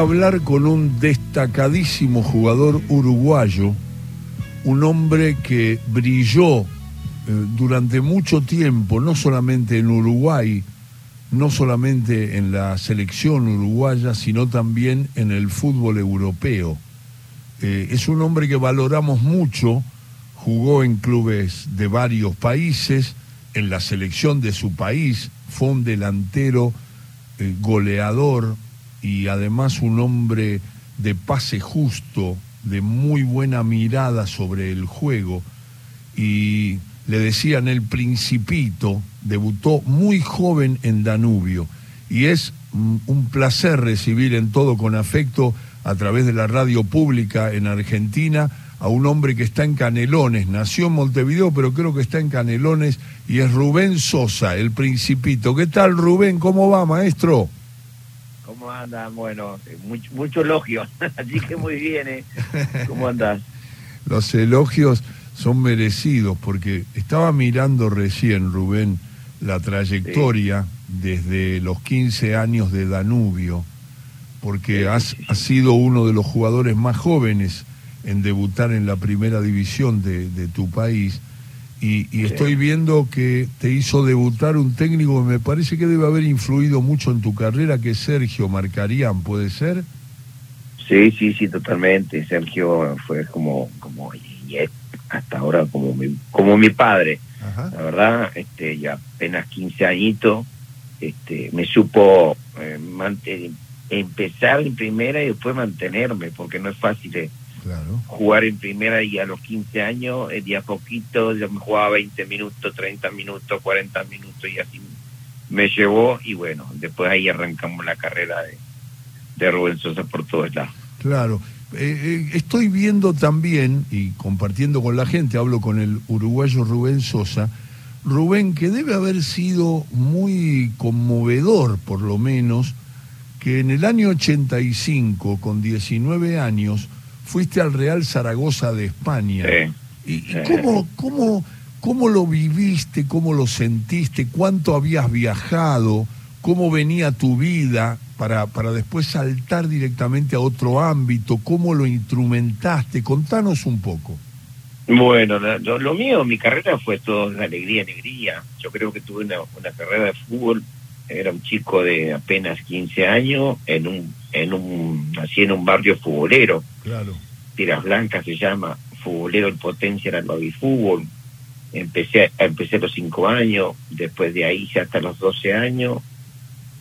hablar con un destacadísimo jugador uruguayo, un hombre que brilló eh, durante mucho tiempo, no solamente en Uruguay, no solamente en la selección uruguaya, sino también en el fútbol europeo. Eh, es un hombre que valoramos mucho, jugó en clubes de varios países, en la selección de su país, fue un delantero eh, goleador, y además un hombre de pase justo, de muy buena mirada sobre el juego. Y le decían el principito, debutó muy joven en Danubio. Y es un placer recibir en todo con afecto a través de la radio pública en Argentina a un hombre que está en Canelones, nació en Montevideo, pero creo que está en Canelones, y es Rubén Sosa, el principito. ¿Qué tal, Rubén? ¿Cómo va, maestro? ¿Cómo andan? Bueno, eh, mucho, mucho elogio, así que muy bien, ¿eh? ¿Cómo andas? Los elogios son merecidos, porque estaba mirando recién, Rubén, la trayectoria desde los 15 años de Danubio, porque has, sido uno de los jugadores más jóvenes en debutar en la primera división de, de tu país y, estoy viendo que te hizo debutar un técnico que me parece que debe haber influido mucho en tu carrera, que es Sergio Marcarían, ¿puede ser? Sí, sí, sí, totalmente. Sergio fue como, como y hasta ahora como mi, como mi padre. La verdad, este, ya apenas 15 añitos, este, me supo eh, empezar en primera y después mantenerme, porque no es fácil. Eh, jugar en primera y a los 15 años, eh, de a poquito, yo me jugaba 20 minutos, 30 minutos, 40 minutos y así me llevó y bueno, después ahí arrancamos la carrera de, de Rubén Sosa por todos lados. Claro. Eh, eh, estoy viendo también, y compartiendo con la gente, hablo con el uruguayo Rubén Sosa, Rubén, que debe haber sido muy conmovedor, por lo menos, que en el año 85, con 19 años, fuiste al Real Zaragoza de España. ¿Y, cómo, cómo, cómo lo viviste, cómo lo sentiste, cuánto habías viajado, cómo venía tu vida para, para después saltar directamente a otro ámbito, cómo lo instrumentaste? Contanos un poco. Bueno, lo, mío, mi carrera fue todo de alegría, alegría. Yo creo que tuve una, una carrera de fútbol era un chico de apenas 15 años en un en un así en un barrio futbolero. Claro. Tiras Blancas se llama futbolero en potencia era el fútbol. Empecé empecé a los 5 años después de ahí hasta los 12 años.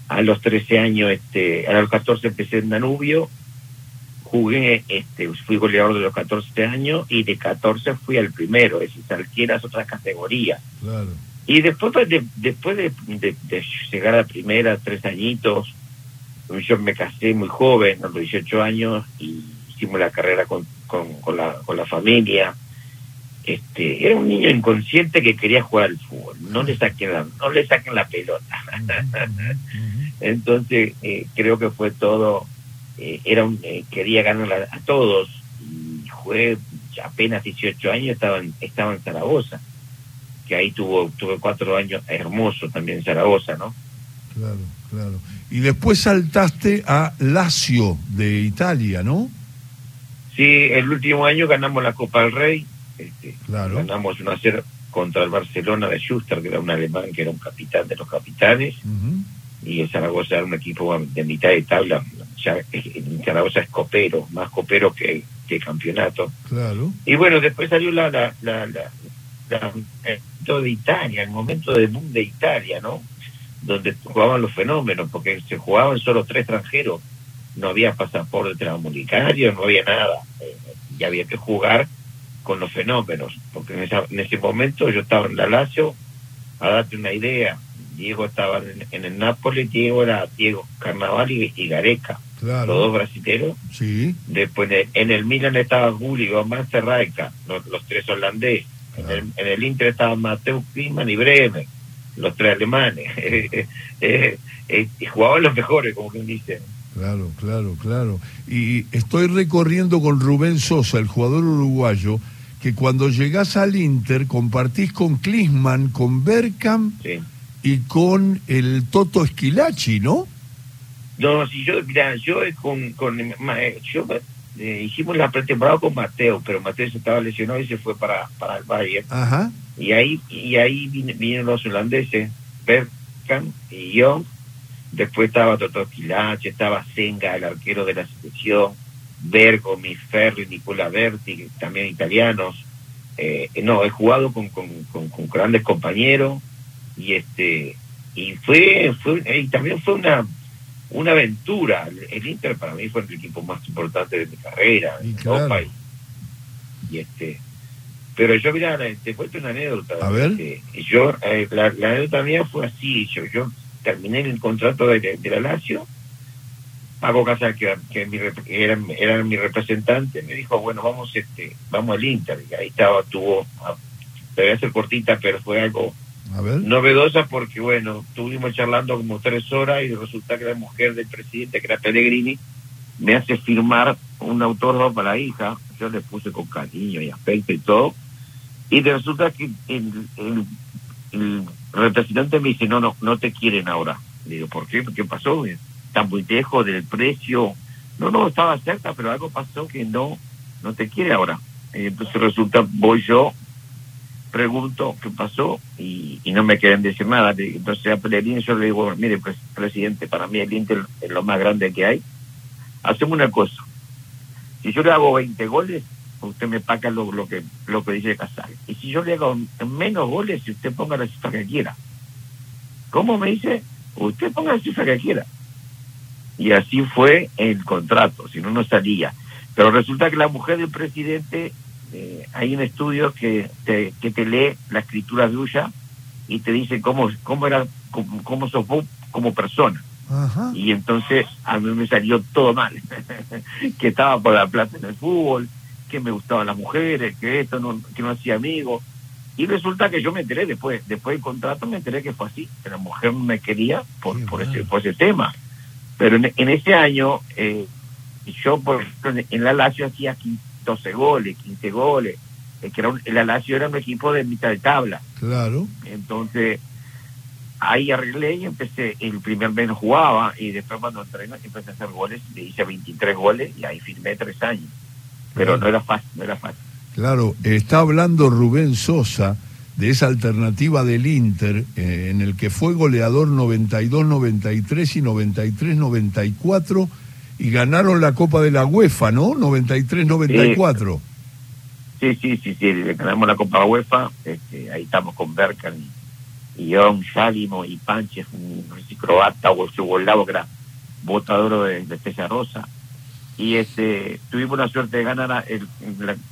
A los 13 años este a los 14 empecé en Danubio. Jugué este fui goleador de los 14 años y de 14 fui al primero. Es decir salté las otras categorías. Claro y después de, después de, llegar a primera, tres añitos, yo me casé muy joven, a los 18 años, y hicimos la carrera con, con, la, con la familia. Este, era un niño inconsciente que quería jugar al fútbol, no le saquen la, no le saquen la pelota. Entonces, eh, creo que fue todo, eh, era un, eh, quería ganar a, todos, y jugué apenas 18 años, estaba en, estaba en Zaragoza que ahí tuvo, tuve cuatro años hermoso también en Zaragoza, ¿no? Claro, claro. Y después saltaste a Lazio de Italia, ¿no? Sí, el último año ganamos la Copa del Rey, este, claro. ganamos 1 a 0 contra el Barcelona de Schuster, que era un alemán que era un capitán de los capitanes, y el Zaragoza era un equipo de mitad de tabla, ya Zaragoza es copero, más copero que, que campeonato. Claro. Y bueno, después salió la, la, la, la de Italia, el momento del boom de Italia, ¿no? Donde jugaban los fenómenos, porque se jugaban solo tres extranjeros, no había pasaporte transmunicario, no había nada, eh, y había que jugar con los fenómenos, porque en, ese momento yo estaba en la Lazio, a darte una idea, Diego estaba en, el Nápoles, Diego era Diego Carnaval y, Gareca, los dos brasileños. Sí. Después en el Milan estaba Gulli, Mancerraica, los, los tres holandeses en, el, Inter estaban Mateo Kliman y Bremen, los tres alemanes. Eh, eh, y jugaban los mejores, como quien dice. Claro, claro, claro. Y estoy recorriendo con Rubén Sosa, el jugador uruguayo, que cuando llegás al Inter compartís con Klisman, con Berkham y con el Toto Esquilachi, ¿no? No, si yo, mira, yo con, con yo eh, hicimos la pretemporada con Mateo, pero Mateo se estaba lesionado y se fue para, para el Bayern. Ajá. Y ahí, y ahí vinieron los holandeses, Berkan y Young. Después estaba Toto Quilache, estaba Senga, el arquero de la selección, Bergo, Ferri, Nicola Berti, también italianos. Eh, no, he jugado con, con, con, grandes compañeros y este y fue, fue y también fue una una aventura. El Inter para mí fue el equipo más importante de mi carrera en Europa y, este pero yo mira te cuento una anécdota. A ver. Este, yo eh, la, anécdota mía fue así yo yo terminé el contrato de, de la Lazio Paco Casal que, que mi, era, era, mi representante me dijo bueno vamos este vamos al Inter y ahí estaba tuvo te voy a hacer cortita pero fue algo novedosa porque, bueno, estuvimos charlando como tres horas y resulta que la mujer del presidente, que era Pellegrini, me hace firmar un autógrafo para la hija. Yo le puse con cariño y afecto y todo. Y resulta que el, representante me dice, no, no, no te quieren ahora. Le digo, ¿por qué? ¿Qué pasó? Está muy lejos del precio. No, no, estaba cerca, pero algo pasó que no, no te quiere ahora. Entonces resulta, voy yo, pregunto qué pasó y, no me quieren decir nada. Entonces a Pellegrini yo le digo, mire, pues, presidente, para mí el Inter es lo más grande que hay. Hacemos una cosa. Si yo le hago 20 goles, usted me paga lo, lo que lo que dice Casal. Y si yo le hago menos goles, si usted ponga la cifra que quiera. ¿Cómo me dice? Usted ponga la cifra que quiera. Y así fue el contrato, si no, no salía. Pero resulta que la mujer del presidente eh, hay un estudio que te, que te lee la escritura tuya y te dice cómo, cómo era, cómo, cómo sos vos como persona. Y entonces a mí me salió todo mal, que estaba por la plata en el fútbol, que me gustaban las mujeres, que esto no, que no hacía amigos. Y resulta que yo me enteré después, después del contrato me enteré que fue así, que la mujer me quería por, por, ese, por ese tema. Pero en, en ese año, eh, yo por, en la Lazio hacía 15 12 goles, 15 goles. Es que era un, el Alacio era un equipo de mitad de tabla. Claro. Entonces, ahí arreglé y empecé, el primer mes jugaba y después cuando entrené empecé a hacer goles, le hice 23 goles y ahí firmé tres años. Pero no era fácil, no era fácil. Claro, está hablando Rubén Sosa de esa alternativa del Inter eh, en el que fue goleador 92-93 y 93-94 y ganaron la Copa de la UEFA, ¿no? 93-94. Sí. sí, sí, sí, ganamos la Copa UEFA, este, ahí estamos con Berkan y Salimo y Panches, un croata o yugoslavo que era votador de, de Rosa. Y este tuvimos la suerte de ganar la,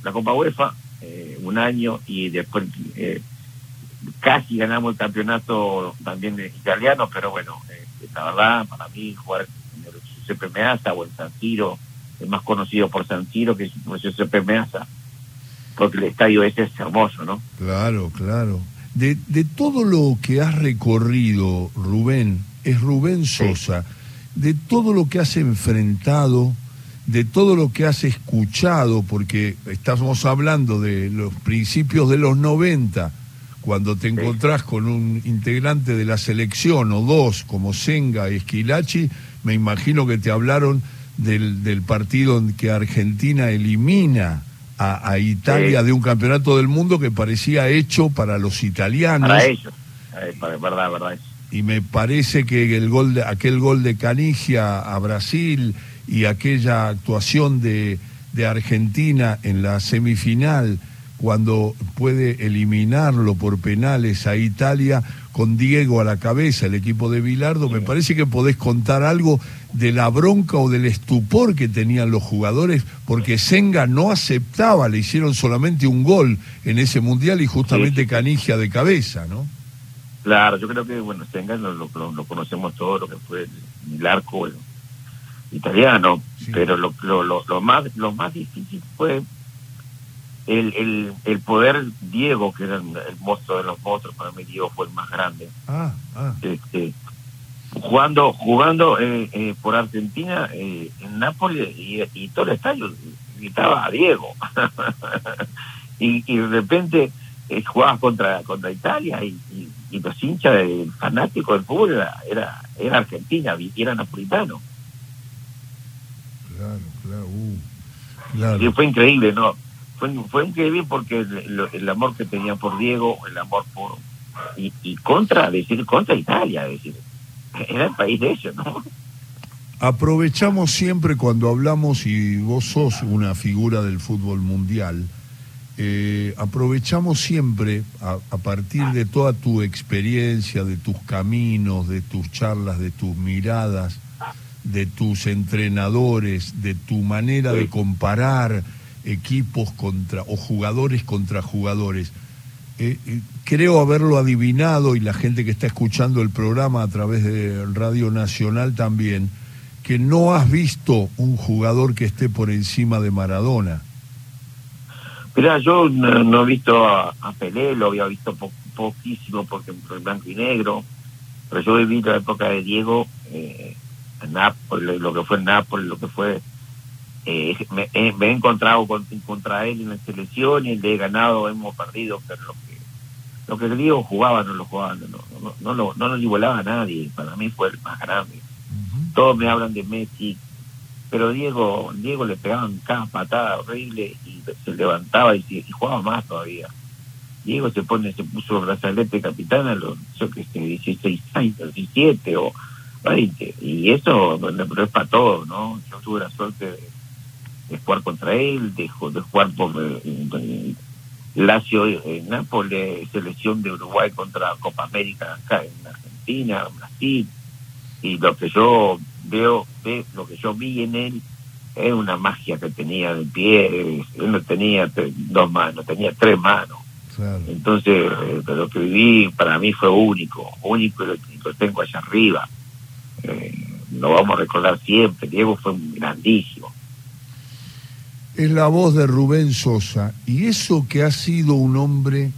la, Copa UEFA eh, un año y después eh, casi ganamos el campeonato también de italiano, pero bueno, eh, la verdad, para mí jugar Giuseppe Meazza o el San Siro, el más conocido por San Siro, que es Giuseppe Meazza, porque el estadio ese es hermoso, ¿no? Claro, claro. De, de todo lo que has recorrido, Rubén, es Rubén Sosa, de todo lo que has enfrentado, de todo lo que has escuchado, porque estamos hablando de los principios de los 90, cuando te encontrás con un integrante de la selección o dos como Senga y Esquilachi, me imagino que te hablaron del, del partido en que Argentina elimina a, Italia de un campeonato del mundo que parecía hecho para los italianos. Para ellos, eh, verdad, verdad. Y me parece que el gol de, aquel gol de Canigia a Brasil y aquella actuación de, de Argentina en la semifinal cuando puede eliminarlo por penales a Italia con Diego a la cabeza, el equipo de Bilardo, me parece que podés contar algo de la bronca o del estupor que tenían los jugadores, porque Senga no aceptaba, le hicieron solamente un gol en ese mundial y justamente Canigia de cabeza, ¿no? Claro, yo creo que, bueno, Senga lo, conocemos todos, lo que fue el, arco italiano, pero lo, lo, más, lo más difícil fue el, el, el poder Diego, que era el, monstruo de los monstruos, para mí Diego fue el más grande. Ah, ah. Este, jugando jugando eh, eh, por Argentina eh, en Nápoles y, todo el estadio gritaba a Diego. y, y, de repente jugabas contra, contra Italia y, los hinchas del fanático del fútbol era, era, Argentina, era napolitano. Claro, claro, uh, claro. Y fue increíble, ¿no? Fue, fue increíble porque el, amor que tenía por Diego, el amor por... Y, y contra, decir, contra Italia, decir, era el país de ellos, ¿no? Aprovechamos siempre cuando hablamos, y vos sos una figura del fútbol mundial, eh, aprovechamos siempre, a, partir de toda tu experiencia, de tus caminos, de tus charlas, de tus miradas, de tus entrenadores, de tu manera de comparar equipos contra o jugadores contra jugadores. Eh, eh, creo haberlo adivinado y la gente que está escuchando el programa a través de Radio Nacional también que no has visto un jugador que esté por encima de Maradona. Mira, yo no, he visto a, Pelé, lo había visto poquísimo porque en blanco y negro, pero yo he visto la época de Diego, eh, lo que fue en Nápoles, lo que fue... Eh, me, he encontrado contra él en la selección y le he ganado, hemos perdido, pero lo que lo que Diego jugaba no lo jugaba, no, no, no, no, no lo igualaba a nadie, para mí fue el más grande todos me hablan de Messi, pero Diego Diego le pegaban cada patada horrible y se levantaba y, jugaba más todavía. Diego se pone, se puso el brazalete capitán a los, yo que sé, 16 años, 17 o 20. Y eso, pero es para todo, ¿no? Yo tuve la suerte de, jugar contra él, de, de jugar por eh, Lazio en Nápoles, selección de Uruguay contra Copa América acá en Argentina, Brasil y lo que yo veo, ve, lo que yo vi en él es una magia que tenía de pie, él no tenía dos manos, tenía tres manos. Entonces, eh, lo que viví para mí fue único, único y lo, tengo allá arriba. Eh, lo vamos a recordar siempre, Diego fue grandísimo. Es la voz de Rubén Sosa, y eso que ha sido un hombre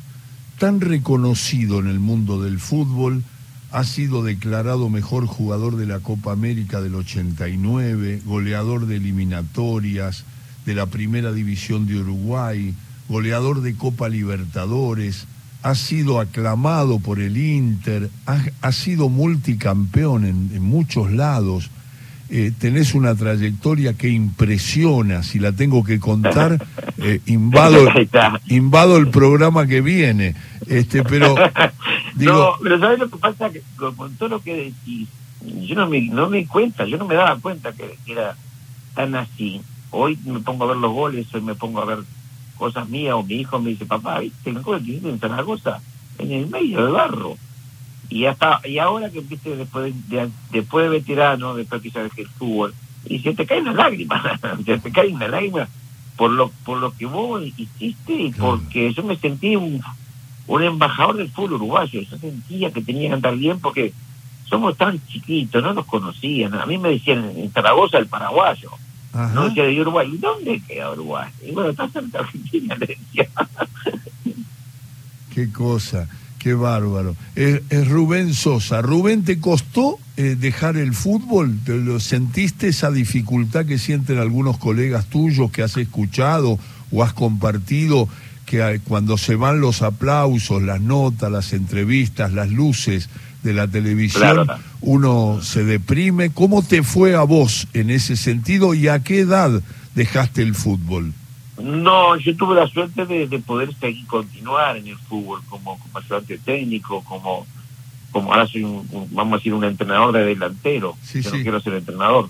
tan reconocido en el mundo del fútbol, ha sido declarado mejor jugador de la Copa América del 89, goleador de eliminatorias de la Primera División de Uruguay, goleador de Copa Libertadores, ha sido aclamado por el Inter, ha, sido multicampeón en muchos lados eh, tenés una trayectoria que impresiona, si la tengo que contar, eh, invado, invado el programa que viene. Este, pero, digo... No, pero ¿sabes lo que pasa? Que con todo lo que decís, yo no me, no me di cuenta, yo no me daba cuenta que, era tan así. Hoy me pongo a ver los goles, hoy me pongo a ver cosas mías, o mi hijo me dice, papá, ¿viste el gol que en Zaragoza? En el medio de barro y hasta y ahora que viste después de, después de veterano después que sabes que el fútbol y se te cae una lágrima se te cae una lágrima por lo por lo que vos hiciste y porque yo me sentí un, un embajador del fútbol uruguayo. Yo sentía que tenía que andar bien porque somos tan chiquitos no nos conocían. A mí me decían en Zaragoza el paraguayo. No decía de Uruguay. Y dónde queda Uruguay y bueno está cerca de Argentina le decía. Qué cosa Qué bárbaro. Es, Rubén Sosa. Rubén, ¿te costó eh, dejar el fútbol? ¿Te lo sentiste esa dificultad que sienten algunos colegas tuyos que has escuchado o has compartido que cuando se van los aplausos, las notas, las entrevistas, las luces de la televisión, uno se deprime? ¿Cómo te fue a vos en ese sentido y a qué edad dejaste el fútbol? No, yo tuve la suerte de, poder seguir continuar en el fútbol como, como ayudante técnico, como como ahora soy un, vamos a decir un entrenador de delantero, yo no quiero ser entrenador,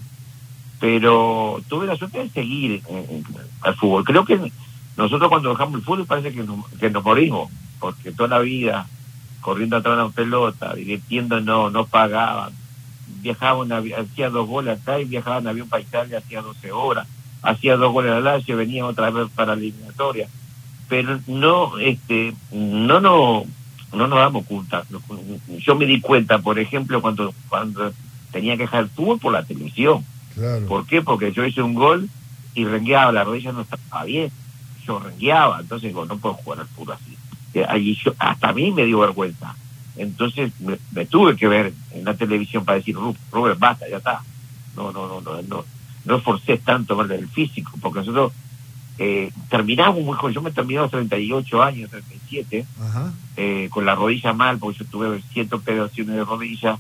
pero tuve la suerte de seguir al fútbol. Creo que nosotros cuando dejamos el fútbol parece que nos, que nos morimos, porque toda la vida corriendo atrás de la pelota, divirtiéndonos, no pagaban, viajaban, hacía dos goles acá y viajaban en avión para Italia, hacía 12 horas hacía dos goles al Lazio, venía otra vez para la eliminatoria. Pero no, este, no, no, no nos damos cuenta. Yo me di cuenta, por ejemplo, cuando, cuando tenía que dejar el fútbol por la televisión. ¿Por qué? Porque yo hice un gol y rengueaba, la rodilla no estaba bien. Yo rengueaba, entonces digo, no puedo jugar al fútbol así. Allí yo, hasta a mí me dio vergüenza. Entonces me, tuve que ver en la televisión para decir, Rubén, basta, ya está. No, no, no, no, no no forcé tanto ver el físico, porque nosotros eh, terminamos muy joven, yo me terminé a los 38 años, 37, eh, con la rodilla mal, porque yo tuve siete operaciones de rodilla,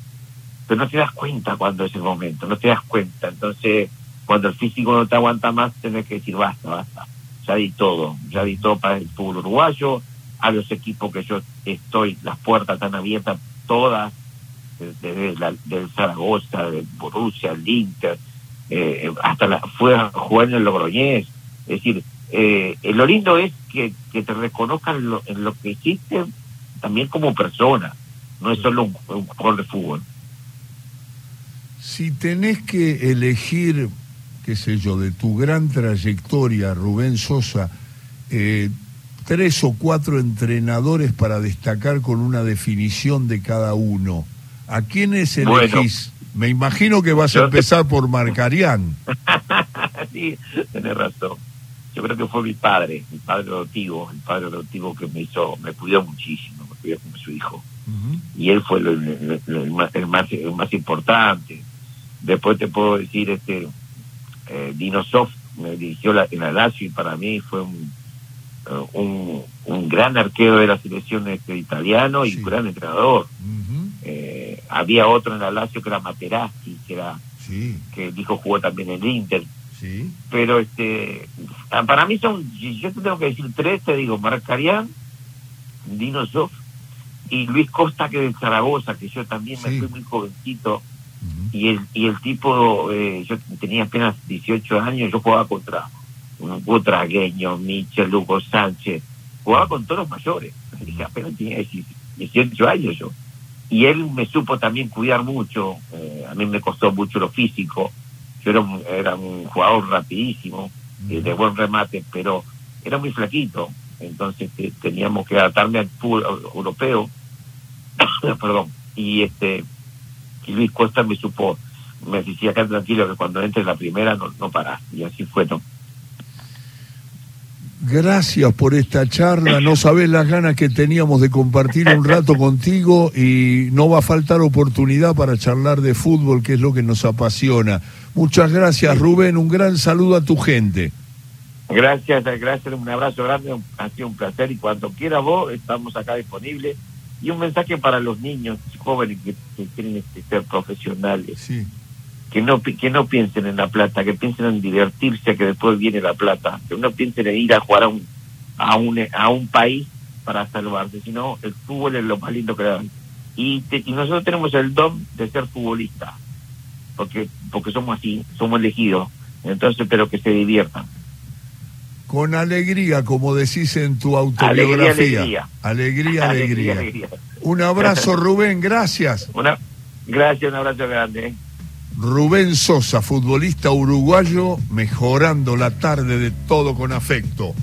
pero no te das cuenta cuando es el momento, no te das cuenta, entonces cuando el físico no te aguanta más, tenés que decir basta, basta. Ya di todo, ya di todo para el fútbol uruguayo, a los equipos que yo estoy, las puertas están abiertas todas, desde la, Zaragoza, del Borussia, el Inter, eh, hasta la, fue a jugar en el Logroñés. Es decir, eh, lo lindo es que, te reconozcan en lo que hiciste también como persona, no es solo un, un jugador de fútbol. Si tenés que elegir, qué sé yo, de tu gran trayectoria, Rubén Sosa, eh, tres o cuatro entrenadores para destacar con una definición de cada uno. ¿A quiénes elegís? Me imagino que vas a empezar por Marcarián. sí, tenés razón. Yo creo que fue mi padre, mi padre adoptivo, el padre adoptivo que me hizo, me cuidó muchísimo, me cuidó como su hijo. Y él fue el, más, el, más, importante. Después te puedo decir, este, eh, Dinosov me dirigió la, en la Lazio y para mí fue un un, un gran arquero de la selección este, italiano y un gran entrenador. eh, había otro en la Lazio que era Materazzi, que era que el hijo jugó también en el Inter. Pero este para mí son, yo te tengo que decir tres, te digo, Marcarián, Dino Sof y Luis Costa que de Zaragoza, que yo también me fui muy jovencito. Y el, y el tipo, eh, yo tenía apenas 18 años, yo jugaba contra un Butragueño, Michel, Hugo Sánchez, jugaba con todos los mayores, apenas tenía 18 años yo. Y él me supo también cuidar mucho, eh, a mí me costó mucho lo físico, yo era un, era un jugador rapidísimo, eh, de buen remate, pero era muy flaquito, entonces eh, teníamos que adaptarme al fútbol europeo, perdón, y este Luis Costa me supo, me decía acá tranquilo que cuando entre la primera no, no parás, y así fue, ¿no? Gracias por esta charla. No sabés las ganas que teníamos de compartir un rato contigo y no va a faltar oportunidad para charlar de fútbol, que es lo que nos apasiona. Muchas gracias, Rubén. Un gran saludo a tu gente. Gracias, gracias. Un abrazo grande. Ha sido un placer y cuando quiera vos, estamos acá disponibles. Y un mensaje para los niños jóvenes que, quieren este, ser profesionales. Sí que no que no piensen en la plata, que piensen en divertirse, que después viene la plata, que no piensen en ir a jugar a un a un a un país para salvarse, sino el fútbol es lo más lindo que dan. Y, y nosotros tenemos el don de ser futbolistas, porque porque somos así, somos elegidos. Entonces, pero que se diviertan. Con alegría, como decís en tu autobiografía. Alegría, alegría. alegría, Un abrazo, Rubén, gracias. Una, gracias, un abrazo grande. Rubén Sosa, futbolista uruguayo, mejorando la tarde de todo con afecto.